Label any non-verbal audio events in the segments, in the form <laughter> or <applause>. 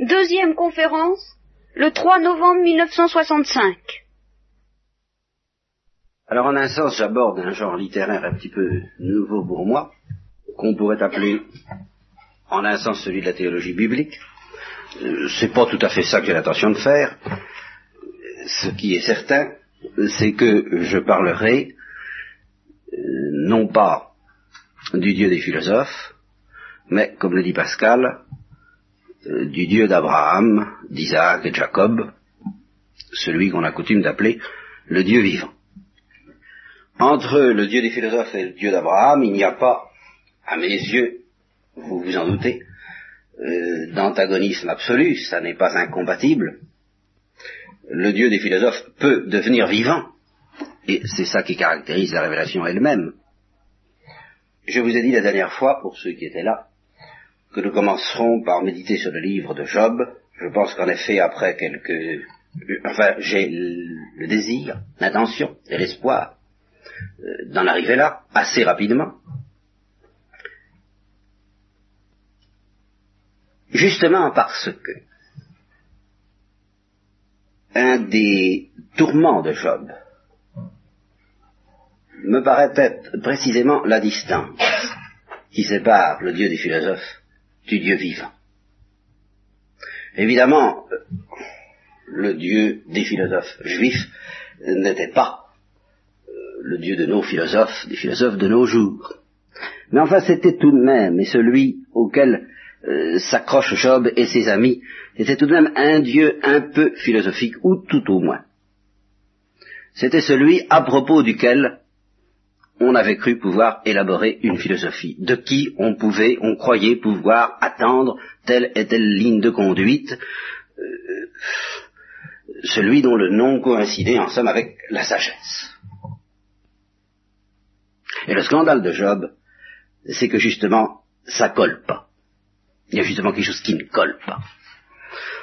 Deuxième conférence, le 3 novembre 1965. Alors en un sens, j'aborde un genre littéraire un petit peu nouveau pour moi, qu'on pourrait appeler en un sens celui de la théologie biblique. Euh, c'est pas tout à fait ça que j'ai l'intention de faire. Ce qui est certain, c'est que je parlerai euh, non pas du Dieu des philosophes, mais, comme le dit Pascal, du Dieu d'Abraham, d'Isaac et de Jacob, celui qu'on a coutume d'appeler le Dieu vivant. Entre le Dieu des philosophes et le Dieu d'Abraham, il n'y a pas, à mes yeux, vous vous en doutez, euh, d'antagonisme absolu, ça n'est pas incompatible. Le Dieu des philosophes peut devenir vivant, et c'est ça qui caractérise la révélation elle-même. Je vous ai dit la dernière fois, pour ceux qui étaient là, que nous commencerons par méditer sur le livre de Job. Je pense qu'en effet, après quelques... Enfin, j'ai le désir, l'intention et l'espoir euh, d'en arriver là assez rapidement. Justement parce que un des tourments de Job me paraît être précisément la distance qui sépare le Dieu des philosophes du Dieu vivant. Évidemment, le Dieu des philosophes juifs n'était pas euh, le Dieu de nos philosophes, des philosophes de nos jours. Mais enfin, c'était tout de même, et celui auquel euh, s'accrochent Job et ses amis, était tout de même un Dieu un peu philosophique, ou tout au moins. C'était celui à propos duquel on avait cru pouvoir élaborer une philosophie, de qui on pouvait, on croyait pouvoir attendre telle et telle ligne de conduite, euh, celui dont le nom coïncidait en somme avec la sagesse. Et le scandale de Job, c'est que justement, ça colle pas. Il y a justement quelque chose qui ne colle pas.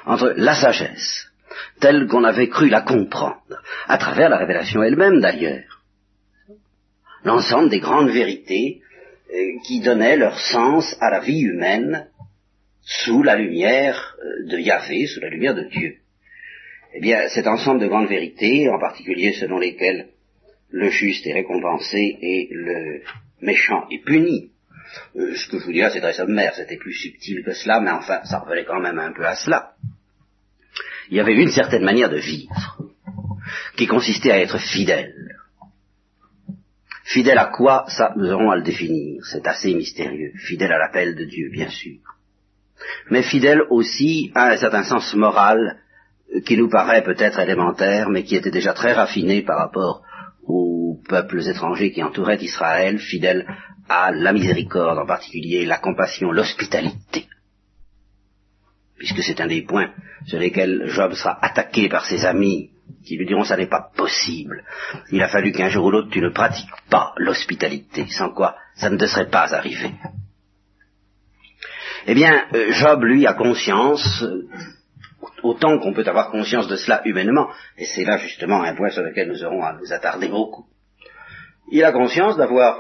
Entre la sagesse, telle qu'on avait cru la comprendre, à travers la révélation elle-même d'ailleurs, l'ensemble des grandes vérités euh, qui donnaient leur sens à la vie humaine sous la lumière euh, de Yahvé, sous la lumière de Dieu. Eh bien, cet ensemble de grandes vérités, en particulier selon lesquelles le juste est récompensé et le méchant est puni, euh, ce que je vous dirais, c'est très sommaire, c'était plus subtil que cela, mais enfin, ça revenait quand même un peu à cela. Il y avait une certaine manière de vivre, qui consistait à être fidèle, Fidèle à quoi Ça, nous aurons à le définir. C'est assez mystérieux. Fidèle à l'appel de Dieu, bien sûr. Mais fidèle aussi à un certain sens moral euh, qui nous paraît peut-être élémentaire, mais qui était déjà très raffiné par rapport aux peuples étrangers qui entouraient Israël, fidèle à la miséricorde en particulier, la compassion, l'hospitalité. Puisque c'est un des points sur lesquels Job sera attaqué par ses amis qui lui diront ça n'est pas possible. Il a fallu qu'un jour ou l'autre tu ne pratiques pas l'hospitalité, sans quoi ça ne te serait pas arrivé. Eh bien, euh, Job, lui, a conscience, euh, autant qu'on peut avoir conscience de cela humainement, et c'est là justement un point sur lequel nous aurons à nous attarder beaucoup. Il a conscience d'avoir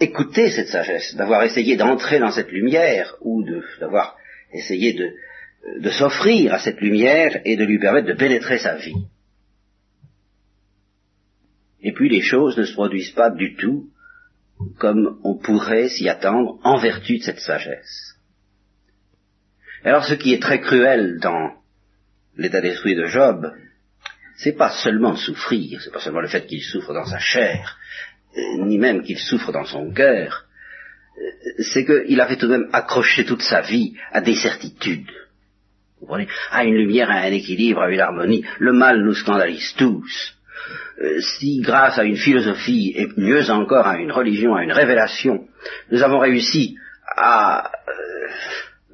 écouté cette sagesse, d'avoir essayé d'entrer dans cette lumière, ou d'avoir essayé de, de s'offrir à cette lumière et de lui permettre de pénétrer sa vie. Et puis les choses ne se produisent pas du tout comme on pourrait s'y attendre en vertu de cette sagesse. Alors ce qui est très cruel dans l'état d'esprit de Job, c'est pas seulement souffrir, c'est pas seulement le fait qu'il souffre dans sa chair, euh, ni même qu'il souffre dans son cœur, euh, c'est qu'il avait tout de même accroché toute sa vie à des certitudes à une lumière, à un équilibre, à une harmonie. Le mal nous scandalise tous. Euh, si grâce à une philosophie, et mieux encore à une religion, à une révélation, nous avons réussi à euh,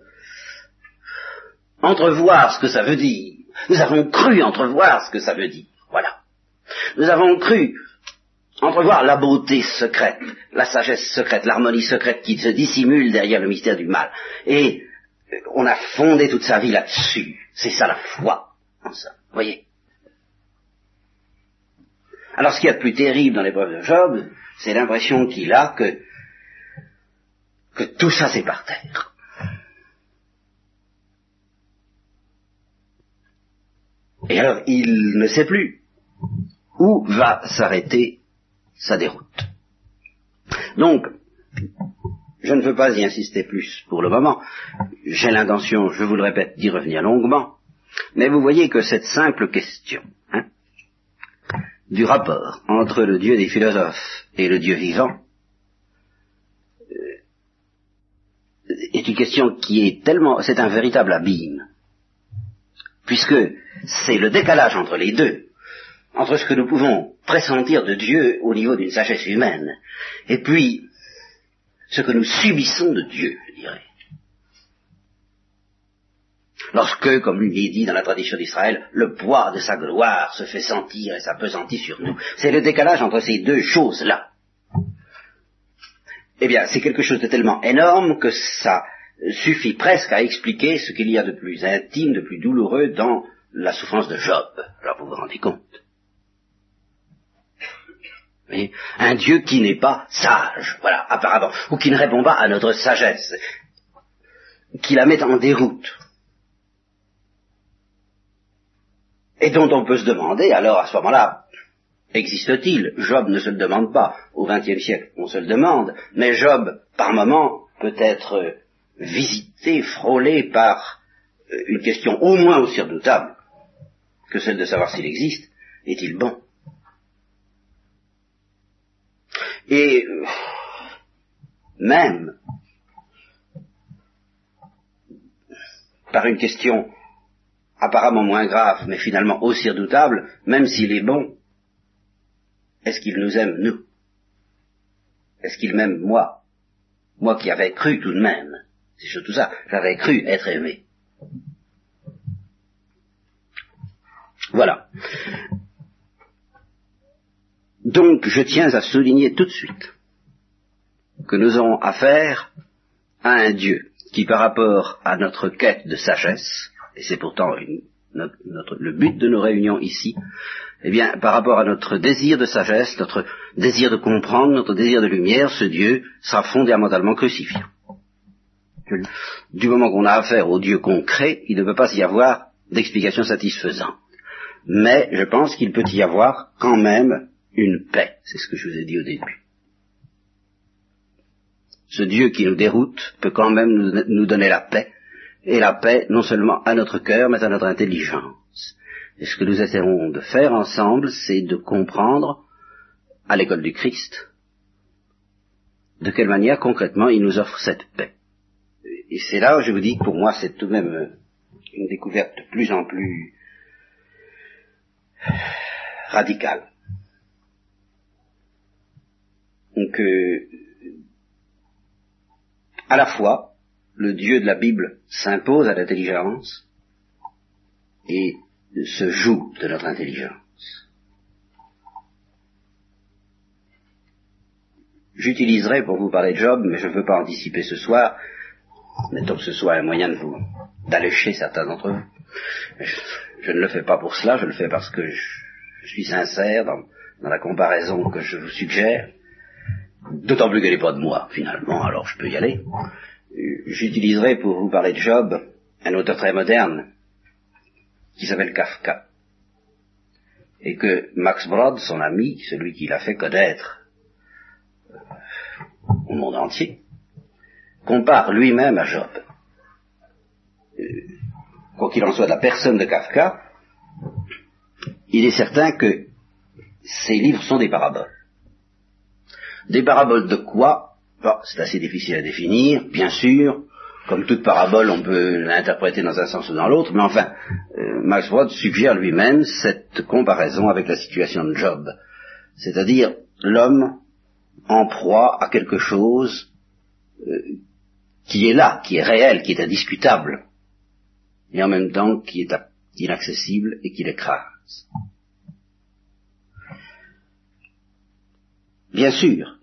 entrevoir ce que ça veut dire, nous avons cru entrevoir ce que ça veut dire, voilà. Nous avons cru entrevoir la beauté secrète, la sagesse secrète, l'harmonie secrète qui se dissimule derrière le mystère du mal. Et on a fondé toute sa vie là-dessus. C'est ça la foi, en somme. Voyez. Alors ce qu'il y a de plus terrible dans l'épreuve de Job, c'est l'impression qu'il a que, que tout ça c'est par terre. Et alors il ne sait plus où va s'arrêter sa déroute. Donc, je ne veux pas y insister plus pour le moment. J'ai l'intention, je vous le répète, d'y revenir longuement. Mais vous voyez que cette simple question hein, du rapport entre le Dieu des philosophes et le Dieu vivant euh, est une question qui est tellement, c'est un véritable abîme, puisque c'est le décalage entre les deux, entre ce que nous pouvons pressentir de Dieu au niveau d'une sagesse humaine, et puis ce que nous subissons de Dieu, je dirais. Lorsque, comme lui est dit dans la tradition d'Israël, le poids de sa gloire se fait sentir et s'apesantit sur nous. C'est le décalage entre ces deux choses-là. Eh bien, c'est quelque chose de tellement énorme que ça suffit presque à expliquer ce qu'il y a de plus intime, de plus douloureux dans la souffrance de Job. Alors vous vous rendez compte un Dieu qui n'est pas sage, voilà, apparemment, ou qui ne répond pas à notre sagesse, qui la met en déroute. Et dont on peut se demander, alors à ce moment-là, existe-t-il? Job ne se le demande pas, au XXe siècle, on se le demande, mais Job, par moment, peut être visité, frôlé par euh, une question au moins aussi redoutable que celle de savoir s'il existe, est-il bon? Et même par une question apparemment moins grave, mais finalement aussi redoutable, même s'il est bon, est-ce qu'il nous aime, nous? Est-ce qu'il m'aime, moi? Moi qui avais cru tout de même, c'est surtout ça, j'avais cru être aimé. Voilà. Donc je tiens à souligner tout de suite que nous avons affaire à un Dieu qui par rapport à notre quête de sagesse, et c'est pourtant le but de nos réunions ici, eh bien, par rapport à notre désir de sagesse, notre désir de comprendre, notre désir de lumière, ce Dieu sera fondamentalement crucifié. Du moment qu'on a affaire au Dieu concret, il ne peut pas y avoir d'explication satisfaisante. Mais je pense qu'il peut y avoir quand même une paix. C'est ce que je vous ai dit au début. Ce Dieu qui nous déroute peut quand même nous donner la paix, et la paix non seulement à notre cœur, mais à notre intelligence. Et ce que nous essaierons de faire ensemble, c'est de comprendre, à l'école du Christ, de quelle manière concrètement il nous offre cette paix. Et c'est là où je vous dis que pour moi c'est tout de même une découverte de plus en plus radicale. Donc, euh, à la fois, le Dieu de la Bible s'impose à l'intelligence et se joue de notre intelligence. J'utiliserai pour vous parler de Job, mais je ne veux pas anticiper ce soir, mettons que ce soit un moyen de vous d'allécher certains d'entre vous. Je, ne le fais pas pour cela, je le fais parce que je, suis sincère dans la comparaison que je vous suggère. D'autant plus qu'elle n'est pas de moi, finalement, alors je peux y aller. J'utiliserai pour vous parler de Job un auteur très moderne qui s'appelle Kafka. Et que Max Brod, son ami, celui qui l'a fait connaître euh, au monde entier, compare lui-même à Job. Euh, quoi qu'il en soit de la personne de Kafka, il est certain que ses livres sont des paraboles. Des paraboles de quoi? C'est assez difficile à définir, bien sûr. Comme toute parabole, on peut l'interpréter dans un sens ou dans l'autre, mais enfin, euh, Max Brod suggère lui-même cette comparaison avec la situation de Job. C'est-à-dire l'homme en proie à quelque chose euh, qui est là, qui est réel, qui est indiscutable, et en même temps qui est inaccessible et qui l'écrase. Bien sûr,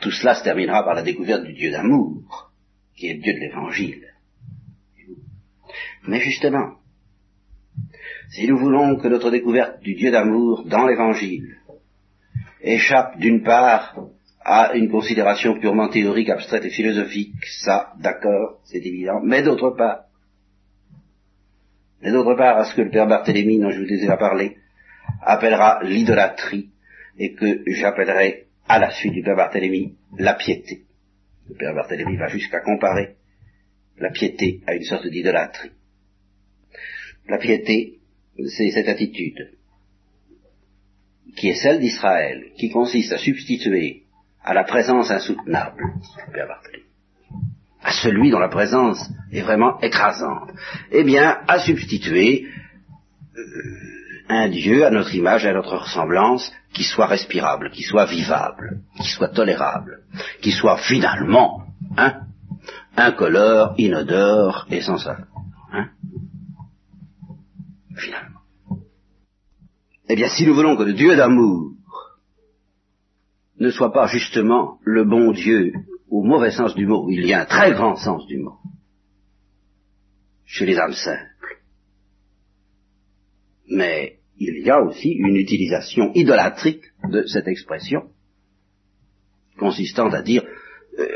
tout cela se terminera par la découverte du Dieu d'amour, qui est le Dieu de l'Évangile. Mais justement, si nous voulons que notre découverte du Dieu d'amour dans l'Évangile échappe d'une part à une considération purement théorique, abstraite et philosophique, ça, d'accord, c'est évident, mais d'autre part, et d'autre part à ce que le père Barthélemy, dont je vous ai déjà parlé, appellera l'idolâtrie, et que j'appellerai à la suite du père Barthélemy la piété. Le père Barthélemy va jusqu'à comparer la piété à une sorte d'idolâtrie. La piété, c'est cette attitude qui est celle d'Israël, qui consiste à substituer à la présence insoutenable, Père Barthélemy, à celui dont la présence est vraiment écrasante, eh bien, à substituer euh, un Dieu à notre image et à notre ressemblance qui soit respirable, qui soit vivable, qui soit tolérable, qui soit finalement hein, incolore, inodore et sans saveur. Hein finalement. Eh bien, si nous voulons que le Dieu d'amour ne soit pas justement le bon Dieu au mauvais sens du mot, il y a un très grand sens du mot, chez les âmes simples. Mais il y a aussi une utilisation idolâtrique de cette expression, consistant à dire euh,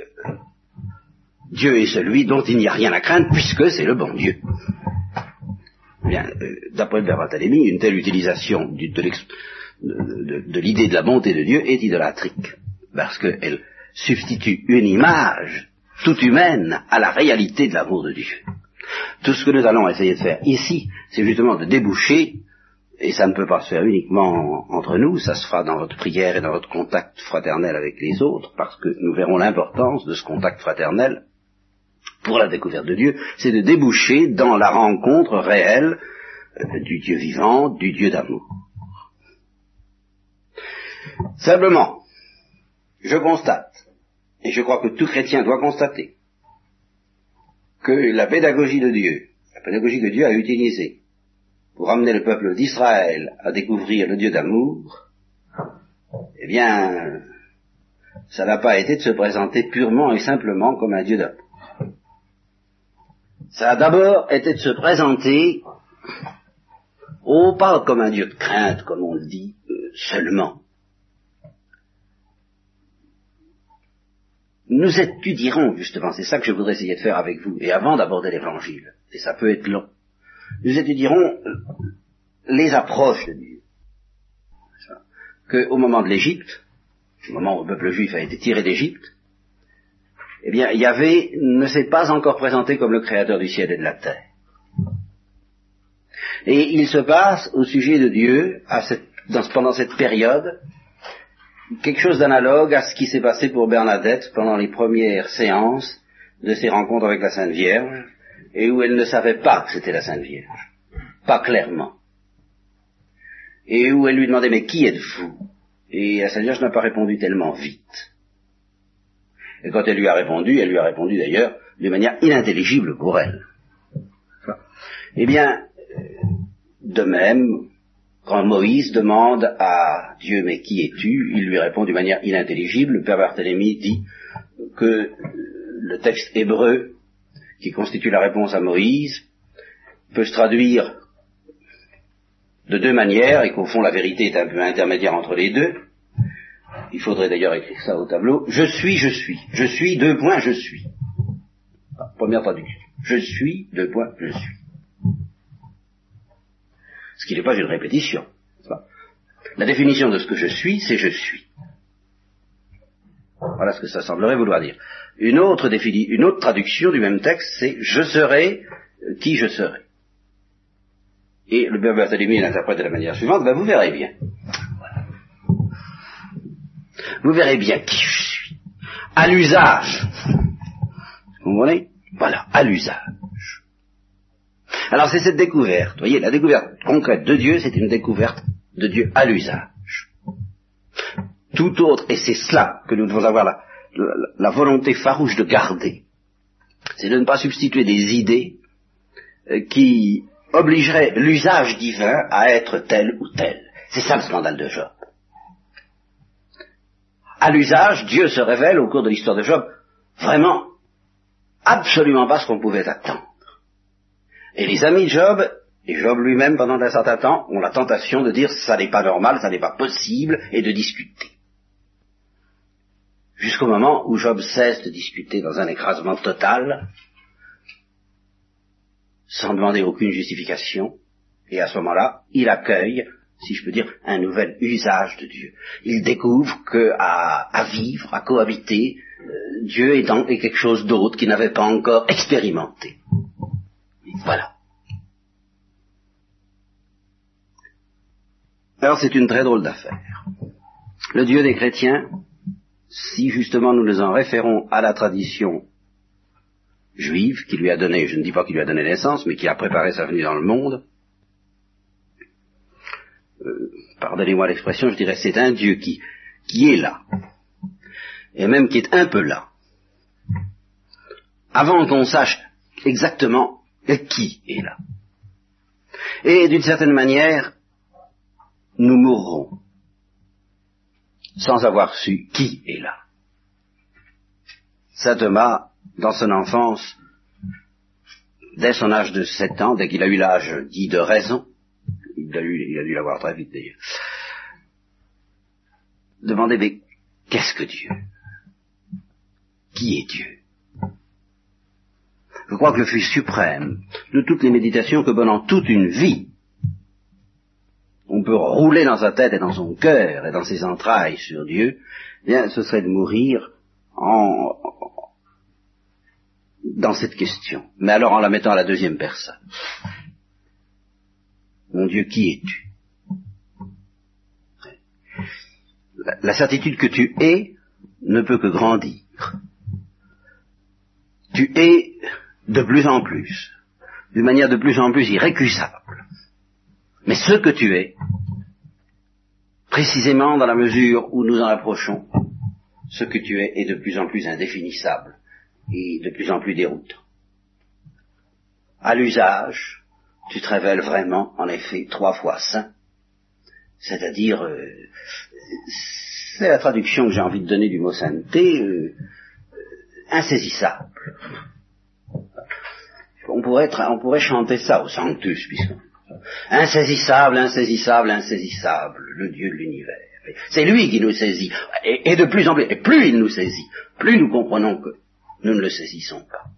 Dieu est celui dont il n'y a rien à craindre puisque c'est le bon Dieu. Bien, euh, d'après le Barthélemy, une telle utilisation de, l'idée de la bonté de Dieu est idolâtrique, parce qu'elle substitue une image toute humaine à la réalité de l'amour de Dieu. Tout ce que nous allons essayer de faire ici, c'est justement de déboucher, et ça ne peut pas se faire uniquement entre nous, ça se fera dans votre prière et dans votre contact fraternel avec les autres, parce que nous verrons l'importance de ce contact fraternel pour la découverte de Dieu, c'est de déboucher dans la rencontre réelle euh, du Dieu vivant, du Dieu d'amour. Simplement, je constate, et je crois que tout chrétien doit constater, que la pédagogie de Dieu, la pédagogie que Dieu a utilisée pour amener le peuple d'Israël à découvrir le Dieu d'amour, eh bien, ça n'a pas été de se présenter purement et simplement comme un Dieu d'amour. Ça a d'abord été de se présenter, oh pas comme un Dieu de crainte, comme on le dit, euh, seulement. Nous étudierons justement, c'est ça que je voudrais essayer de faire avec vous, et avant d'aborder l'évangile, et ça peut être long, nous étudierons les approches de Dieu. Qu'au moment de l'Égypte, au moment où le peuple juif a été tiré d'Égypte, eh bien, Yahvé ne s'est pas encore présenté comme le créateur du ciel et de la terre. Et il se passe au sujet de Dieu, pendant cette période, quelque chose d'analogue à ce qui s'est passé pour Bernadette pendant les premières séances de ses rencontres avec la Sainte Vierge, et où elle ne savait pas que c'était la Sainte Vierge, pas clairement. Et où elle lui demandait mais qui êtes-vous? Et la Sainte Vierge n'a pas répondu tellement vite. Et quand elle lui a répondu, elle lui a répondu d'ailleurs de manière inintelligible pour elle. Eh bien, de même, quand Moïse demande à Dieu mais qui es-tu, il lui répond d'une manière inintelligible. Le père Barthélemy dit que le texte hébreu qui constitue la réponse à Moïse peut se traduire de deux manières et qu'au fond la vérité est un peu intermédiaire entre les deux. Il faudrait d'ailleurs écrire ça au tableau. Je suis, je suis. Je suis, deux points, je suis. Première traduction. Je suis, deux points, je suis. Ce qui n'est pas une répétition. La définition de ce que je suis, c'est je suis. Voilà ce que ça semblerait vouloir dire. Une autre, une autre traduction du même texte, c'est je serai qui je serai. Et le Barthélemy l'interprète de la manière suivante, ben vous verrez bien vous verrez bien qui je suis. À l'usage. Vous comprenez? Voilà, à l'usage. Alors c'est cette découverte, vous voyez, la découverte concrète de Dieu, c'est une découverte de Dieu à l'usage. Tout autre, et c'est cela que nous devons avoir la, volonté farouche de garder, c'est de ne pas substituer des idées euh, qui obligeraient l'usage divin à être tel ou tel. C'est ça le scandale de Job à l'usage, Dieu se révèle au cours de l'histoire de Job vraiment absolument pas ce qu'on pouvait attendre. Et les amis de Job, et Job lui-même pendant un certain temps, ont la tentation de dire ça n'est pas normal, ça n'est pas possible, et de discuter. Jusqu'au moment où Job cesse de discuter dans un écrasement total, sans demander aucune justification, et à ce moment-là, il accueille, si je peux dire, un nouvel usage de Dieu. Il découvre que à, vivre, à cohabiter, euh, Dieu est, est quelque chose d'autre qu'il n'avait pas encore expérimenté. Voilà. Alors c'est une très drôle d'affaire. Le Dieu des chrétiens, si justement nous nous en référons à la tradition juive qui lui a donné, je ne dis pas qu'il lui a donné naissance, mais qui a préparé sa venue dans le monde, euh, pardonnez-moi l'expression, je dirais c'est un Dieu qui, qui est là, et même qui est un peu là, avant qu'on sache exactement qui est là? Et d'une certaine manière, nous mourrons sans avoir su qui est là. Saint Thomas, dans son enfance, dès son âge de sept ans, dès qu'il a eu l'âge dit de raison, il a, il a dû l'avoir très vite d'ailleurs, demandait mais qu'est-ce que Dieu? Qui est Dieu? Je crois que le fils suprême de toutes les méditations que pendant toute une vie, on peut rouler dans sa tête et dans son cœur et dans ses entrailles sur Dieu, eh bien, ce serait de mourir en, dans cette question, mais alors en la mettant à la deuxième personne. Mon Dieu, qui es-tu? La, certitude que tu es ne peut que grandir. Tu es de plus en plus, d'une manière de plus en plus irrécusable. Mais ce que tu es, précisément dans la mesure où nous en approchons, ce que tu es est de plus en plus indéfinissable et de plus en plus déroutant. À l'usage, tu te révèles vraiment, en effet, trois fois saint, c'est-à-dire, euh, c'est la traduction que j'ai envie de donner du mot sainteté, euh, insaisissable. On pourrait, chanter ça au sanctus, puisque Insaisissable, insaisissable, insaisissable, le Dieu de l'univers. C'est lui qui nous saisit. Et, de plus en plus, et plus il nous saisit, plus nous comprenons que nous ne le saisissons pas.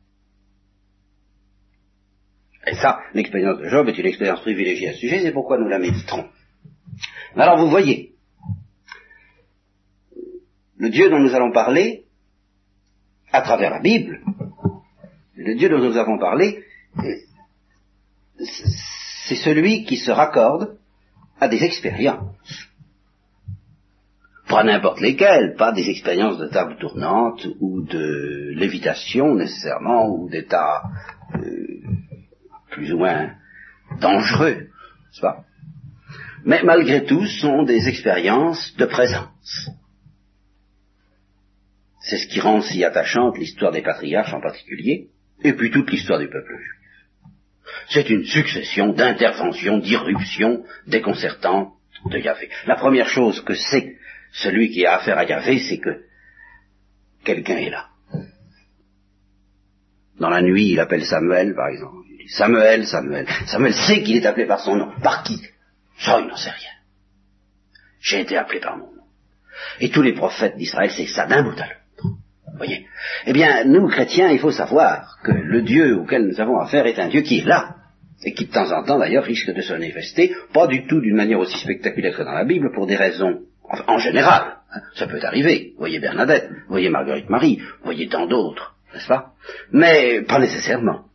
Et ça, l'expérience de Job est une expérience privilégiée à ce sujet, c'est pourquoi nous la méditerons. Alors vous voyez, le Dieu dont nous allons parler, à travers la Bible, le Dieu dont nous avons parlé, c'est celui qui se raccorde à des expériences. Pas n'importe lesquelles, pas des expériences de table tournante ou de lévitation nécessairement, ou d'état euh, plus ou moins dangereux, n'est-ce pas? Mais malgré tout, sont des expériences de présence. C'est ce qui rend si attachante l'histoire des patriarches en particulier, et puis toute l'histoire du peuple juif. C'est une succession d'interventions, d'irruptions déconcertantes de Yahvé. La première chose que sait celui qui a affaire à Yahvé, c'est que quelqu'un est là. Dans la nuit, il appelle Samuel, par exemple. Il dit Samuel, Samuel. Samuel sait qu'il est appelé par son nom. Par qui? Ça, il n'en sait rien. J'ai été appelé par mon nom. Et tous les prophètes d'Israël, c'est ça d'un à l'autre. Eh bien, nous, chrétiens, il faut savoir que le Dieu auquel nous avons affaire est un Dieu qui est là, et qui de temps en temps, d'ailleurs, risque de se manifester, pas du tout d'une manière aussi spectaculaire que dans la Bible, pour des raisons, en général, hein, ça peut arriver. voyez Bernadette, voyez Marguerite Marie, voyez tant d'autres, n'est-ce pas? Mais pas nécessairement.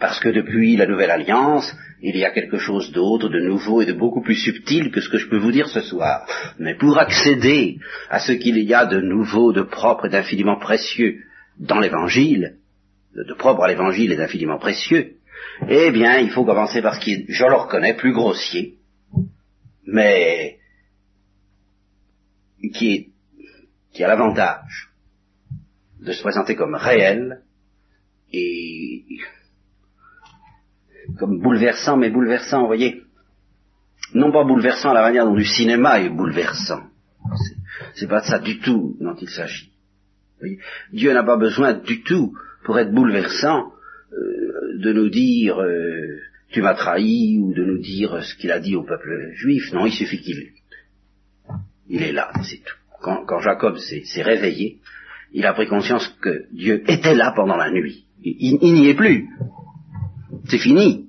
Parce que depuis la Nouvelle Alliance, il y a quelque chose d'autre, de nouveau et de beaucoup plus subtil que ce que je peux vous dire ce soir. Mais pour accéder à ce qu'il y a de nouveau, de propre et d'infiniment précieux dans l'Évangile, de propre à l'Évangile et d'infiniment précieux, eh bien, il faut commencer par ce qui est, je le reconnais, plus grossier, mais qui, est, qui a l'avantage de se présenter comme réel et comme bouleversant, mais bouleversant, vous voyez, non pas bouleversant à la manière dont du cinéma est bouleversant. C'est pas de ça du tout dont il s'agit. Dieu n'a pas besoin du tout, pour être bouleversant, euh, de nous dire euh, tu m'as trahi ou de nous dire ce qu'il a dit au peuple juif. Non, il suffit qu'il il est là, c'est tout. Quand, Jacob s'est réveillé, il a pris conscience que Dieu était là pendant la nuit. Il n'y est plus. C'est fini.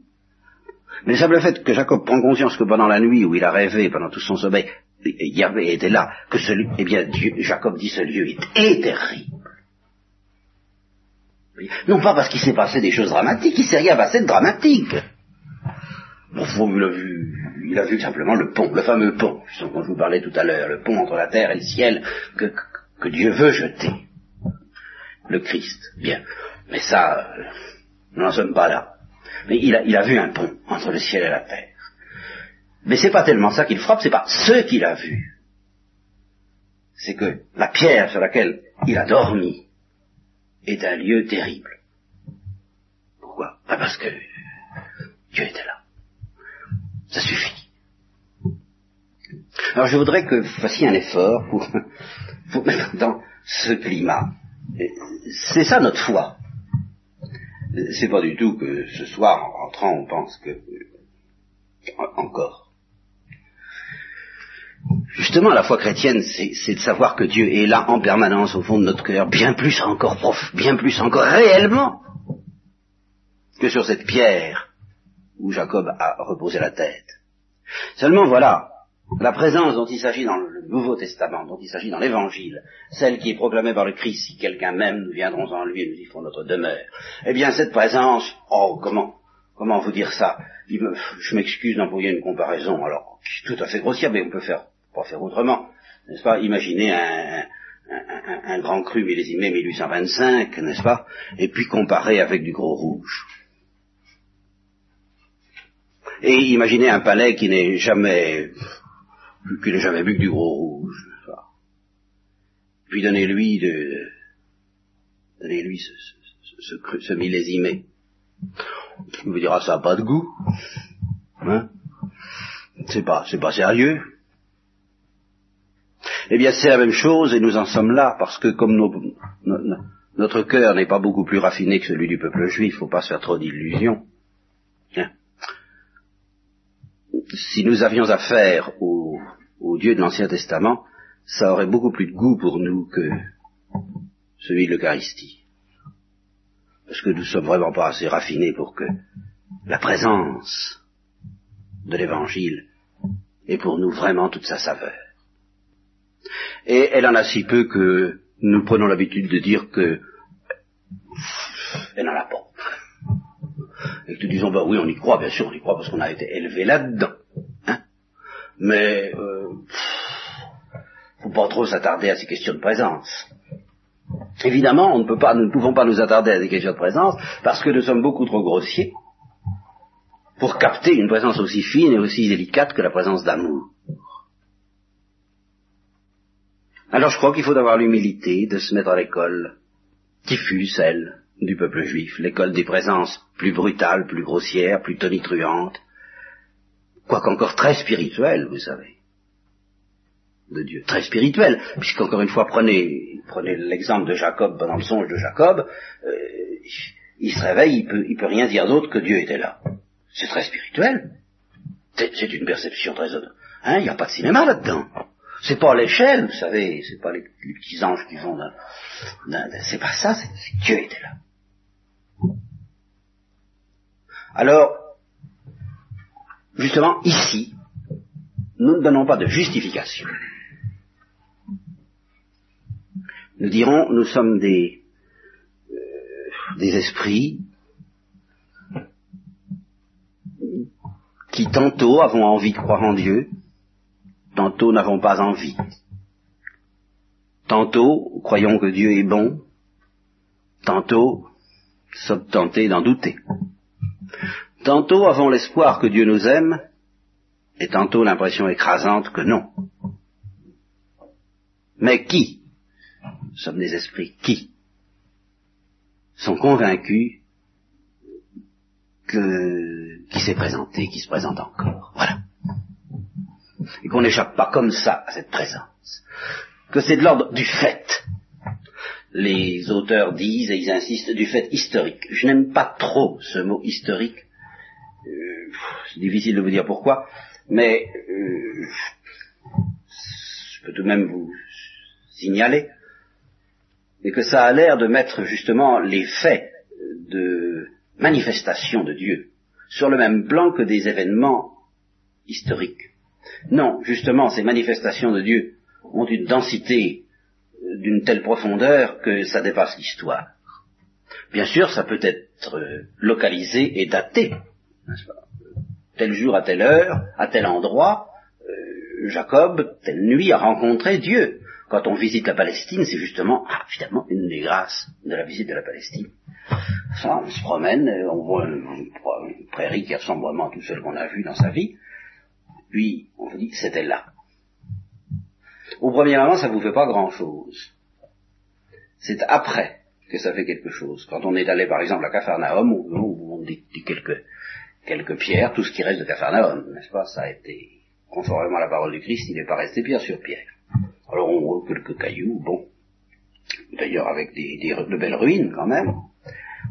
Mais le simple fait que Jacob prend conscience que pendant la nuit où il a rêvé, pendant tout son sommeil, Yahvé était là, que ce lieu, eh bien, Jacob dit ce lieu est terrible. Non pas parce qu'il s'est passé des choses dramatiques, il s'est rien passé de dramatique. Bon, il a vu, il a vu simplement le pont, le fameux pont, dont je vous parlais tout à l'heure, le pont entre la terre et le ciel que, que, Dieu veut jeter. Le Christ, bien. Mais ça, euh, nous n'en sommes pas là. Mais il a, vu un pont entre le ciel et la terre. Mais c'est pas tellement ça qu'il frappe, c'est pas ce qu'il a vu. C'est que la pierre sur laquelle il a dormi est un lieu terrible. Pourquoi? Pas Parce que Dieu était là. Ça suffit. Alors je voudrais que vous fassiez un effort pour, pour mettre dans ce climat. C'est ça notre foi. C'est pas du tout que ce soir, en rentrant, on pense que encore. Justement, la foi chrétienne, c'est de savoir que Dieu est là en permanence au fond de notre cœur, bien plus encore prof, bien plus encore réellement que sur cette pierre où Jacob a reposé la tête. Seulement voilà, la présence dont il s'agit dans le Nouveau Testament, dont il s'agit dans l'Évangile, celle qui est proclamée par le Christ, si quelqu'un m'aime, nous viendrons en lui et nous y ferons notre demeure. Eh bien, cette présence, oh, comment, comment vous dire ça? Je m'excuse d'employer une comparaison, alors, tout à fait grossière, mais on peut faire pas faire autrement, n'est-ce pas? Imaginez un, un, grand cru millésimé 1825, n'est-ce pas? Et puis comparer avec du gros rouge. Et imaginez un palais qui n'est jamais, qui n'a jamais bu que du gros rouge, pas Puis donnez-lui de, donnez-lui ce, ce, ce, millésimé. Il vous dira ça n'a pas de goût, hein? C'est pas, c'est pas sérieux. Eh bien, c'est la même chose et nous en sommes là parce que comme notre cœur n'est pas beaucoup plus raffiné que celui du peuple juif, il faut pas se faire trop d'illusions. Hein? Si nous avions affaire au, au Dieu de l'Ancien Testament, ça aurait beaucoup plus de goût pour nous que celui de l'Eucharistie. Parce que nous sommes vraiment pas assez raffinés pour que la présence de l'Évangile ait pour nous vraiment toute sa saveur. Et elle en a si peu que nous prenons l'habitude de dire que elle n'en a pas. Et que nous disons, bah oui, on y croit, bien sûr, on y croit parce qu'on a été élevé là-dedans. Mais euh, faut pas trop s'attarder à ces questions de présence. Évidemment, on ne peut pas, nous ne pouvons pas nous attarder à des questions de présence parce que nous sommes beaucoup trop grossiers pour capter une présence aussi fine et aussi délicate que la présence d'amour. Alors je crois qu'il faut avoir l'humilité de se mettre à l'école qui fut celle du peuple juif, l'école des présences plus brutales, plus grossières, plus tonitruantes, quoique encore très spirituelle, vous savez, de Dieu, très spirituelle, puisqu'encore une fois, prenez, prenez l'exemple de Jacob pendant le songe de Jacob, euh, il se réveille, il peut, il peut rien dire d'autre que Dieu était là. C'est très spirituel. C'est une perception très... Hein, il n'y a pas de cinéma là-dedans. C'est pas l'échelle, vous savez, c'est pas les, petits anges qui vont c'est pas ça, c'est Dieu était là. Alors, justement, ici, nous ne donnons pas de justification. Nous dirons, nous sommes des, euh, des esprits qui tantôt avons envie de croire en Dieu, tantôt n'avons pas envie. Tantôt croyons que Dieu est bon, tantôt sommes tentés d'en douter. Tantôt avons l'espoir que Dieu nous aime, et tantôt l'impression écrasante que non. Mais qui, sommes des esprits, qui sont convaincus que, qui s'est présenté, qui se présente encore? Voilà et qu'on n'échappe pas comme ça à cette présence, que c'est de l'ordre du fait. Les auteurs disent, et ils insistent, du fait historique. Je n'aime pas trop ce mot historique, euh, c'est difficile de vous dire pourquoi, mais euh, je peux tout de même vous signaler, que ça a l'air de mettre justement les faits de manifestations de Dieu sur le même plan que des événements historiques. Non, justement, ces manifestations de Dieu ont une densité euh, d'une telle profondeur que ça dépasse l'histoire. Bien sûr, ça peut être euh, localisé et daté, Tel jour à telle heure, à tel endroit, euh, Jacob, telle nuit, a rencontré Dieu. Quand on visite la Palestine, c'est justement, ah, une des grâces de la visite de la Palestine. On se promène, on voit une, prairie qui ressemble vraiment à tout ce qu'on a vu dans sa vie, puis on vous dit, c'était là. Au premier moment, ça ne vous fait pas grand-chose. C'est après que ça fait quelque chose. Quand on est allé, par exemple, à Capharnaüm, on, dit quelques, quelques pierres, tout ce qui reste de Capharnaüm, n'est-ce pas? Ça a été, conformément à la parole du Christ, il n'est pas resté pierre sur pierre. Alors on voit quelques cailloux, bon, d'ailleurs avec des, de belles ruines quand même.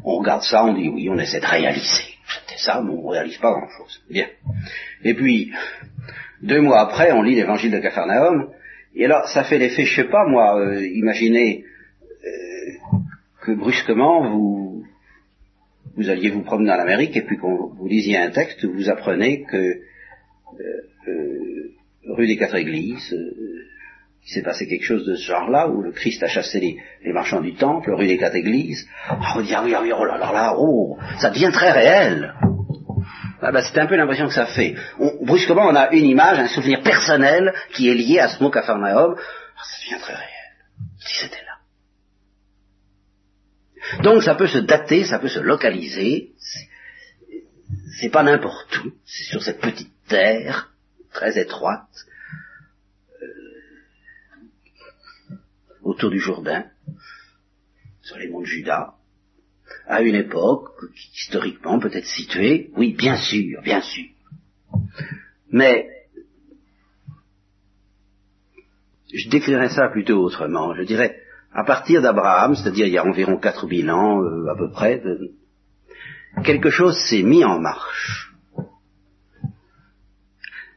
On regarde ça, on dit oui, on essaie de réaliser. C'était ça, mais on ne réalise pas grand-chose. Bien. Et puis, deux mois après, on lit l'évangile de Capharnaüm, et alors ça fait l'effet, je sais pas moi, euh, imaginez euh, que brusquement vous vous alliez vous promener en Amérique et puis qu'on vous lisiez un texte, vous apprenez que euh, rue des Quatre Églises, il s'est passé quelque chose de ce genre-là, où le Christ a chassé les, marchands du temple, rue des quatre églises. Ah, on dit, ah oui, ah oui, oh là là là, oh, ça devient très réel. Ah bah, c'est un peu l'impression que ça fait. brusquement, on a une image, un souvenir personnel qui est lié à ce mot Capharnaüm. Ah, ça devient très réel. Si c'était là. Donc ça peut se dater, ça peut se localiser. C'est pas n'importe où. C'est sur cette petite terre très étroite autour du Jourdain, sur les monts de Juda, à une époque historiquement peut-être située, oui, bien sûr, bien sûr. Mais je décrirais ça plutôt autrement. Je dirais, à partir d'Abraham, c'est-à-dire il y a environ 4000 ans euh, à peu près, quelque chose s'est mis en marche.